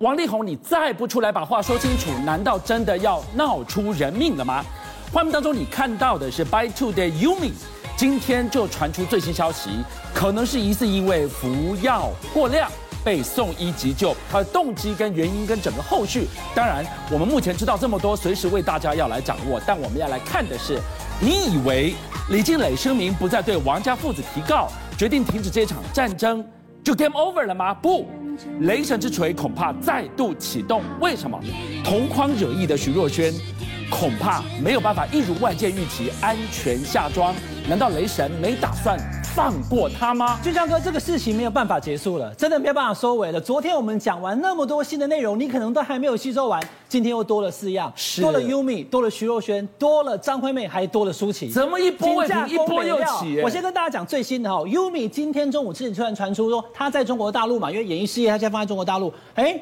王力宏，你再不出来把话说清楚，难道真的要闹出人命了吗？画面当中你看到的是 By Two 的 Yumi，今天就传出最新消息，可能是疑似因为服药过量被送医急救，他的动机跟原因跟整个后续，当然我们目前知道这么多，随时为大家要来掌握。但我们要来看的是，你以为李静蕾声明不再对王家父子提告，决定停止这场战争，就 Game Over 了吗？不。雷神之锤恐怕再度启动，为什么？同框惹意的徐若瑄，恐怕没有办法一如外界预期安全下庄。难道雷神没打算放过他吗？俊相哥，这个事情没有办法结束了，真的没有办法收尾了。昨天我们讲完那么多新的内容，你可能都还没有吸收完。今天又多了四样，是多了 Yumi，多了徐若瑄，多了张惠妹，还多了舒淇。怎么一波未平一波又起？我先跟大家讲最新的哈，Yumi 今天中午之前突然传出说他在中国大陆嘛，因为演艺事业他现在放在中国大陆，哎，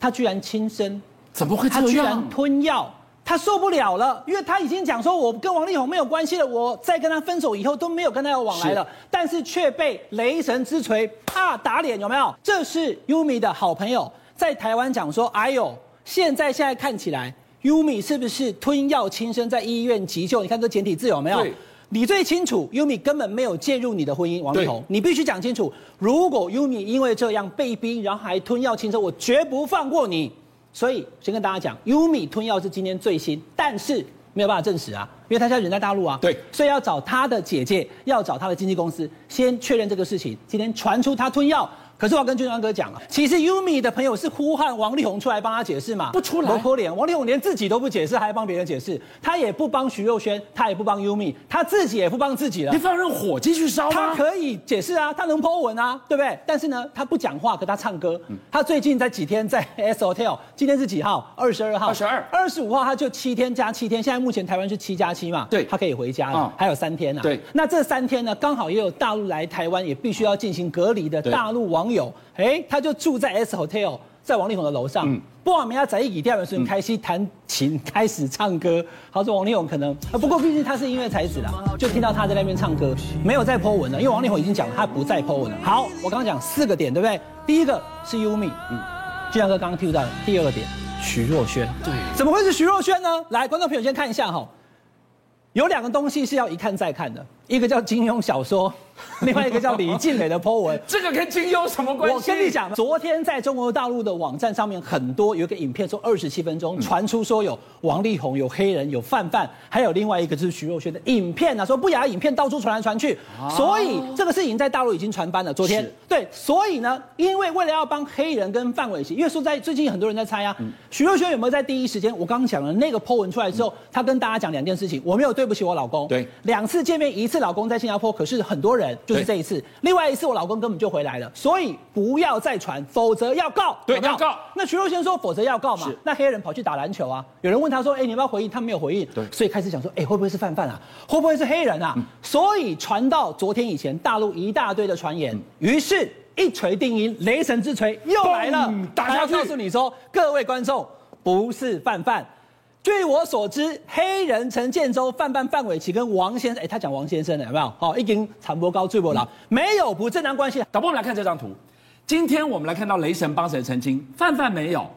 他居然轻生，怎么会这样？他居然吞药。他受不了了，因为他已经讲说，我跟王力宏没有关系了，我在跟他分手以后都没有跟他有往来了，是但是却被雷神之锤啪打脸，有没有？这是 Yumi 的好朋友在台湾讲说，哎呦，现在现在看起来，Yumi 是不是吞药轻生在医院急救？你看这简体字有没有？你最清楚，Yumi 根本没有介入你的婚姻，王力宏，你必须讲清楚，如果 Yumi 因为这样被逼，然后还吞药轻生，我绝不放过你。所以先跟大家讲，Yumi 吞药是今天最新，但是没有办法证实啊，因为他现在人在大陆啊。对，所以要找他的姐姐，要找他的经纪公司，先确认这个事情。今天传出他吞药。可是我要跟俊相哥讲啊，其实 Yumi 的朋友是呼喊王力宏出来帮他解释嘛，不出来，多可怜。王力宏连自己都不解释，还要帮别人解释，他也不帮徐若瑄，他也不帮 Yumi，他自己也不帮自己了。你放任火继续烧吗？他可以解释啊，他能 Po 文啊，对不对？但是呢，他不讲话，可他唱歌。他最近在几天在 S Hotel，今天是几号？二十二号。二十二。二十五号他就七天加七天，现在目前台湾是七加七嘛？对，他可以回家了，嗯、还有三天呢、啊。对，那这三天呢，刚好也有大陆来台湾也必须要进行隔离的大陆网友。哎，他就住在 S Hotel，在王力宏的楼上。嗯不过我们要在一起第二轮开心弹琴，开始唱歌。他说王力宏可能，不过毕竟他是音乐才子啦，就听到他在那边唱歌，没有在 po 文了，因为王力宏已经讲了，他不再 po 文了。好，我刚刚讲四个点，对不对？第一个是 Yumi，嗯，俊相哥刚刚 Q 到了。第二个点，徐若瑄，对，怎么会是徐若瑄呢？来，观众朋友先看一下哈，有两个东西是要一看再看的，一个叫金庸小说。另外一个叫李静蕾的 po 文，这个跟金庸什么关系？我跟你讲，昨天在中国大陆的网站上面，很多有一个影片说二十七分钟，传出说有王力宏、有黑人、有范范，还有另外一个就是徐若瑄的影片啊，说不雅影片到处传来传去，所以这个事情在大陆已经传翻了。昨天对，所以呢，因为为了要帮黑人跟范玮琪，因为说在最近很多人在猜啊，徐若瑄有没有在第一时间？我刚刚讲了那个 po 文出来之后，她跟大家讲两件事情，我没有对不起我老公，对，两次见面，一次老公在新加坡，可是很多人。就是这一次，另外一次我老公根本就回来了，所以不要再传，否则要告。对，要告。那徐若瑄说，否则要告嘛。是。那黑人跑去打篮球啊，有人问他说，哎，你要不要回应？他没有回应。对。所以开始讲说，哎，会不会是范范啊？会不会是黑人啊？嗯、所以传到昨天以前，大陆一大堆的传言，嗯、于是一锤定音，雷神之锤又来了。打下去。告诉你说，各位观众，不是范范。据我所知，黑人陈建州、范范、范玮琪跟王先生，哎，他讲王先生的有没有？好，一根长波高，最波老，没有不正当关系。导播，我们来看这张图。今天我们来看到雷神帮谁澄清？范范没有，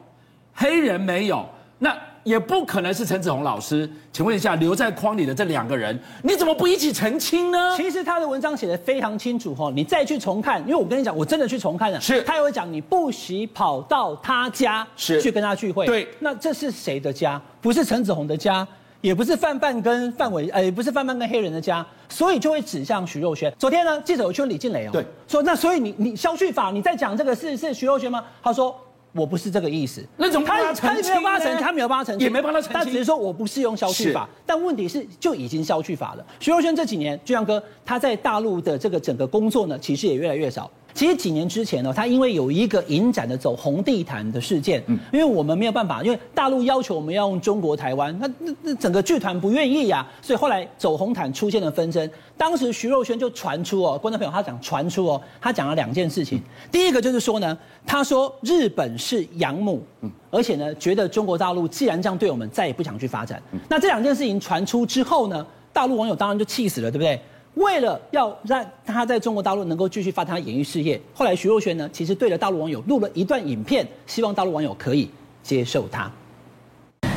黑人没有，那。也不可能是陈子鸿老师，请问一下，留在框里的这两个人，你怎么不一起澄清呢？其实他的文章写的非常清楚哈，你再去重看，因为我跟你讲，我真的去重看了，是，他也会讲你不许跑到他家是去跟他聚会，对，那这是谁的家？不是陈子鸿的家，也不是范范跟范伟，呃，也不是范范跟黑人的家，所以就会指向徐若瑄。昨天呢，记者有去问李静蕾哦，对，说那所以你你消去法，你在讲这个是是徐若瑄吗？他说。我不是这个意思，那种他他没有帮他澄清，他没有帮他澄清，也没帮他澄清，他只是说我不适用消去法，但问题是就已经消去法了。徐若瑄这几年，俊相哥他在大陆的这个整个工作呢，其实也越来越少。其实几年之前呢，他因为有一个影展的走红地毯的事件，嗯，因为我们没有办法，因为大陆要求我们要用中国台湾，那那那整个剧团不愿意呀、啊，所以后来走红毯出现了纷争。当时徐若瑄就传出哦，观众朋友他讲传出哦，他讲了两件事情，第一个就是说呢，他说日本是养母，嗯，而且呢觉得中国大陆既然这样对我们，再也不想去发展。那这两件事情传出之后呢，大陆网友当然就气死了，对不对？为了要让他在中国大陆能够继续发展他演艺事业，后来徐若瑄呢，其实对着大陆网友录了一段影片，希望大陆网友可以接受他。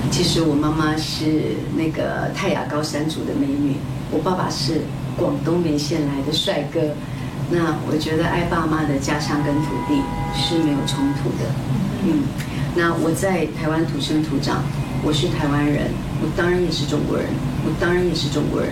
其实我妈妈是那个泰雅高山族的美女，我爸爸是广东梅县来的帅哥。那我觉得爱爸妈的家乡跟土地是没有冲突的。嗯，那我在台湾土生土长，我是台湾人，我当然也是中国人，我当然也是中国人。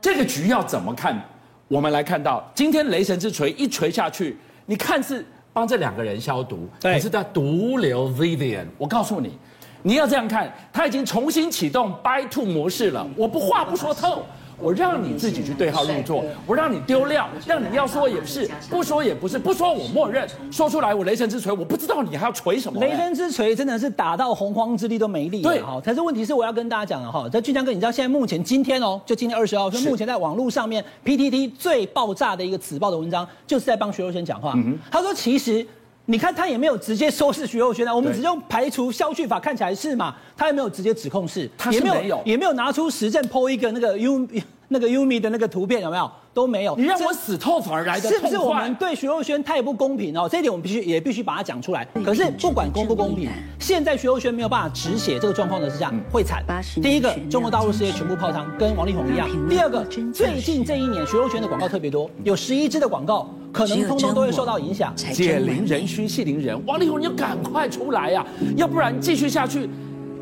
这个局要怎么看？我们来看到今天雷神之锤一锤下去，你看似帮这两个人消毒，可是在毒瘤 Vivian。我告诉你。你要这样看，他已经重新启动 By Two 模式了。我不话不说透，我让你自己去对号入座，我让你丢料，让你要说也是，不说也不是，不说我默认，说出来我雷神之锤，我不知道你还要锤什么。雷神之锤真的是打到洪荒之力都没力。对，哈。但是问题是我要跟大家讲的哈，在俊江哥，你知道现在目前今天哦，就今天二十号，就目前在网络上面 PTT 最爆炸的一个此报的文章，就是在帮徐若瑄讲话。嗯、他说其实。你看他也没有直接收拾徐若瑄啊，我们只用排除消去法看起来是嘛，他也没有直接指控是，他是没有，也没有，也没有拿出实证 po 一个那个 U 那个 Yumi 的那个图片有没有？都没有。你让我死透反而来的是不是我们对徐若瑄太不公平哦？这一点我们必须也必须把它讲出来。可是不管公不公平，现在徐若瑄没有办法止血这个状况的是这样，会惨。第一个，中国大陆事业全部泡汤，跟王力宏一样。第二个，最近这一年徐若瑄的广告特别多，有十一支的广告可能通通都会受到影响。解铃人须系铃人，王力宏你要赶快出来呀，要不然继续下去，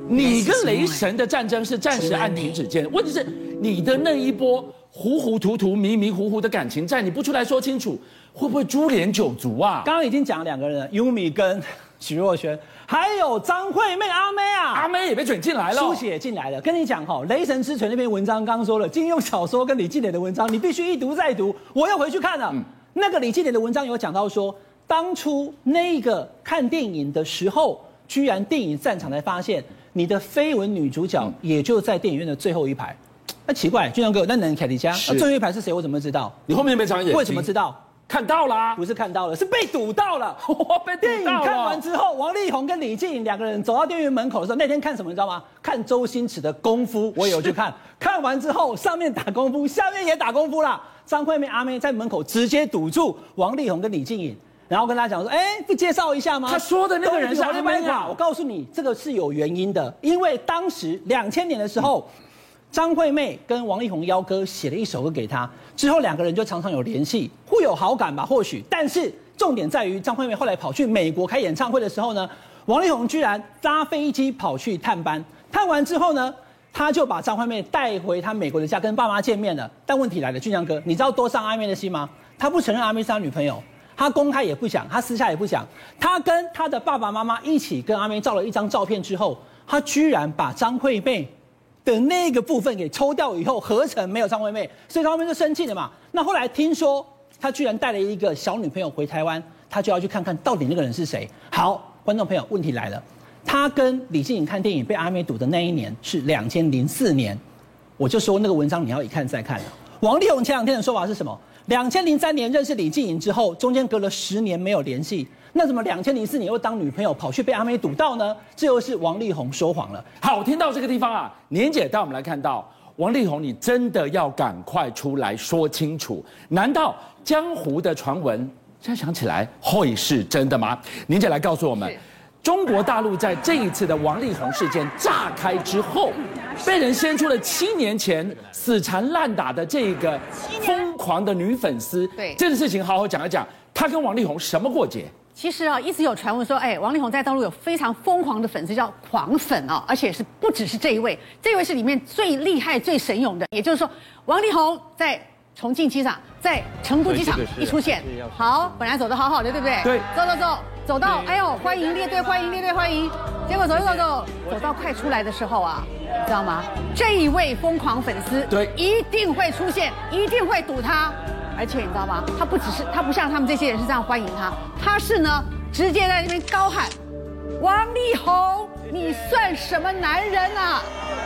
你跟雷神的战争是暂时按停止键。问题是。你的那一波糊糊涂涂、迷迷糊糊的感情债，你不出来说清楚，会不会株连九族啊？刚刚已经讲了两个人了，Yumi 跟徐若瑄，还有张惠妹阿妹啊，阿妹也被卷进来了，书写进来了。跟你讲哈，《雷神之锤》那篇文章刚刚说了，金庸小说跟李靓蕾的文章，你必须一读再读。我又回去看了，嗯、那个李靓蕾的文章有讲到说，当初那个看电影的时候，居然电影散场才发现，你的绯闻女主角也就在电影院的最后一排。那、啊、奇怪，俊阳哥，那能凯迪家那最后一排是谁？我怎么知道？你后面没长眼睛？为什么知道？看到了、啊，不是看到了，是被堵到了。我被电影看完之后，王力宏跟李静颖两个人走到电影院门口的时候，那天看什么？你知道吗？看周星驰的功夫，我有去看。看完之后，上面打功夫，下面也打功夫了。张惠妹阿妹在门口直接堵住王力宏跟李静颖，然后跟他讲说：“哎，不介绍一下吗？”他说的那个人是阿妹啊。我告诉你，这个是有原因的，因为当时两千年的时候。嗯张惠妹跟王力宏邀歌写了一首歌给他，之后两个人就常常有联系，互有好感吧，或许。但是重点在于张惠妹后来跑去美国开演唱会的时候呢，王力宏居然搭飞机跑去探班，探完之后呢，他就把张惠妹带回他美国的家跟爸妈见面了。但问题来了，俊江哥，你知道多伤阿妹的心吗？他不承认阿妹是他女朋友，他公开也不讲，他私下也不讲。他跟他的爸爸妈妈一起跟阿妹照了一张照片之后，他居然把张惠妹。的那个部分给抽掉以后，合成没有张惠妹，所以张惠妹就生气了嘛。那后来听说他居然带了一个小女朋友回台湾，他就要去看看到底那个人是谁。好，观众朋友，问题来了，他跟李静颖看电影被阿妹堵的那一年是两千零四年，我就说那个文章你要一看再看了。王力宏前两天的说法是什么？两千零三年认识李静颖之后，中间隔了十年没有联系。那怎么两千零四年又当女朋友跑去被阿妹堵到呢？这又是王力宏说谎了。好，听到这个地方啊，年姐带我们来看到王力宏，你真的要赶快出来说清楚，难道江湖的传闻现在想起来会是真的吗？年姐来告诉我们，中国大陆在这一次的王力宏事件炸开之后，被人掀出了七年前死缠烂打的这个疯狂的女粉丝。对，这件事情好好讲一讲，她跟王力宏什么过节？其实啊，一直有传闻说，哎，王力宏在大陆有非常疯狂的粉丝，叫狂粉啊，而且是不只是这一位，这一位是里面最厉害、最神勇的。也就是说，王力宏在重庆机场、在成都机场一出现，好，本来走的好好的，对不对？对。走走走，走到，哎呦，欢迎列队，欢迎列队，欢迎。结果走走走，走到快出来的时候啊，你知道吗？这一位疯狂粉丝，对，一定会出现，一定会堵他。而且你知道吗？他不只是他不像他们这些人是这样欢迎他，他是呢直接在那边高喊：“王力宏，你算什么男人啊？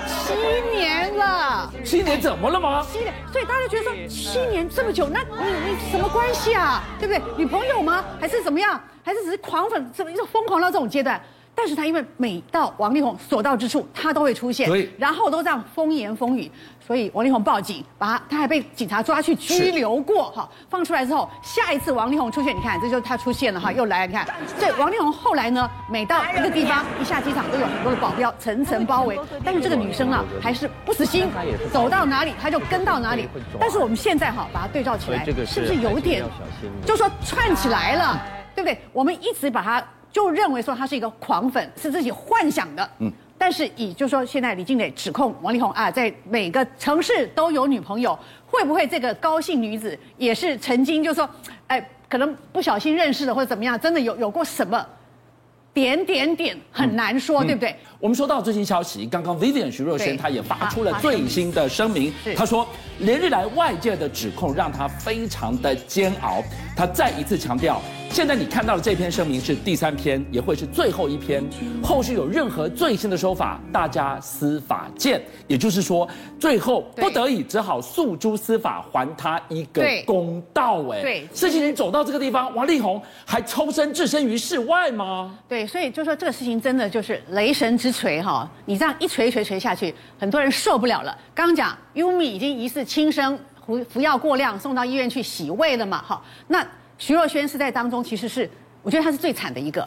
七年了，七年怎么了吗？七年，所以大家觉得说七年这么久，那你你什么关系啊？对不对？女朋友吗？还是怎么样？还是只是狂粉，这么一种疯狂到这种阶段？但是他因为每到王力宏所到之处，他都会出现，然后都这样风言风语，所以王力宏报警，把他他还被警察抓去拘留过哈。放出来之后，下一次王力宏出现，你看这就是他出现了哈，又来了，你看。所以王力宏后来呢，每到一个地方，一下机场都有很多的保镖层层包围，但是这个女生啊还是不死心，走到哪里他就跟到哪里。但是我们现在哈把它对照起来，是不是有点，就说串起来了，对不对？我们一直把他。就认为说他是一个狂粉，是自己幻想的。嗯，但是以就是说现在李靓蕾指控王力宏啊，在每个城市都有女朋友，会不会这个高姓女子也是曾经就是说，哎，可能不小心认识的或者怎么样，真的有有过什么？点点点很难说，嗯、对不对、嗯？我们说到最新消息，刚刚 Vivian 徐若瑄她也发出了最新的声明，她说连日来外界的指控让她非常的煎熬，她再一次强调。现在你看到的这篇声明是第三篇，也会是最后一篇。后续有任何最新的说法，大家司法见。也就是说，最后不得已只好诉诸司法，还他一个公道。哎，对，事情已经走到这个地方，王力宏还抽身置身于事外吗？对，所以就说这个事情真的就是雷神之锤哈！你这样一锤一锤锤下去，很多人受不了了。刚刚讲，Umi 已经疑似轻生，服服药过量，送到医院去洗胃了嘛？哈，那。徐若瑄是在当中，其实是我觉得她是最惨的一个，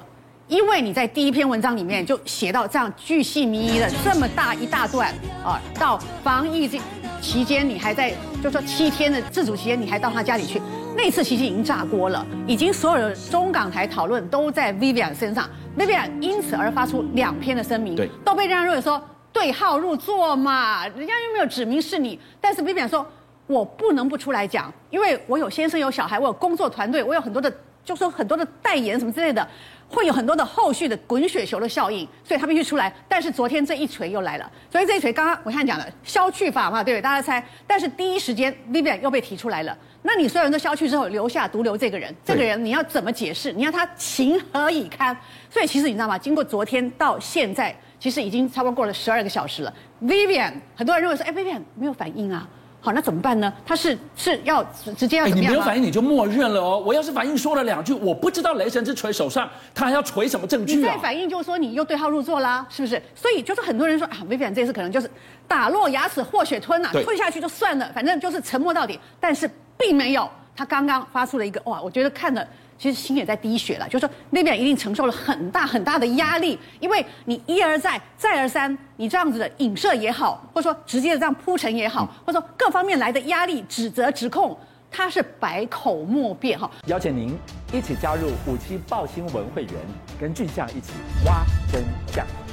因为你在第一篇文章里面就写到这样巨细靡遗的这么大一大段啊，到防疫这期间你还在，就说七天的自主期间你还到他家里去，那次其实已经炸锅了，已经所有的中港台讨论都在 Vivian 身上，Vivian 因此而发出两篇的声明，对，都被人家认为说对号入座嘛，人家又没有指明是你，但是 Vivian 说。我不能不出来讲，因为我有先生有小孩，我有工作团队，我有很多的，就说很多的代言什么之类的，会有很多的后续的滚雪球的效应，所以他必须出来。但是昨天这一锤又来了，所以这一锤刚刚我看讲了消去法嘛，对不对？大家猜。但是第一时间 Vivian 又被提出来了，那你所有人都消去之后，留下独留这个人，这个人你要怎么解释？你要他情何以堪？所以其实你知道吗？经过昨天到现在，其实已经差不多过了十二个小时了。Vivian 很多人认为说，哎，Vivian 没有反应啊。好，那怎么办呢？他是是要直接要怎么样？你没有反应，你就默认了哦。我要是反应说了两句，我不知道雷神之锤手上他还要锤什么证据啊？你再反应就是说你又对号入座啦，是不是？所以就是很多人说啊，Vivian 这次可能就是打落牙齿或血吞呐、啊，吞下去就算了，反正就是沉默到底。但是并没有，他刚刚发出了一个哇，我觉得看了。其实心也在滴血了，就是说那边一定承受了很大很大的压力，因为你一而再再而三，你这样子的影射也好，或者说直接的这样铺陈也好，或者说各方面来的压力、指责、指控，他是百口莫辩哈。邀请您一起加入五七报新闻会员，跟俊相一起挖真相。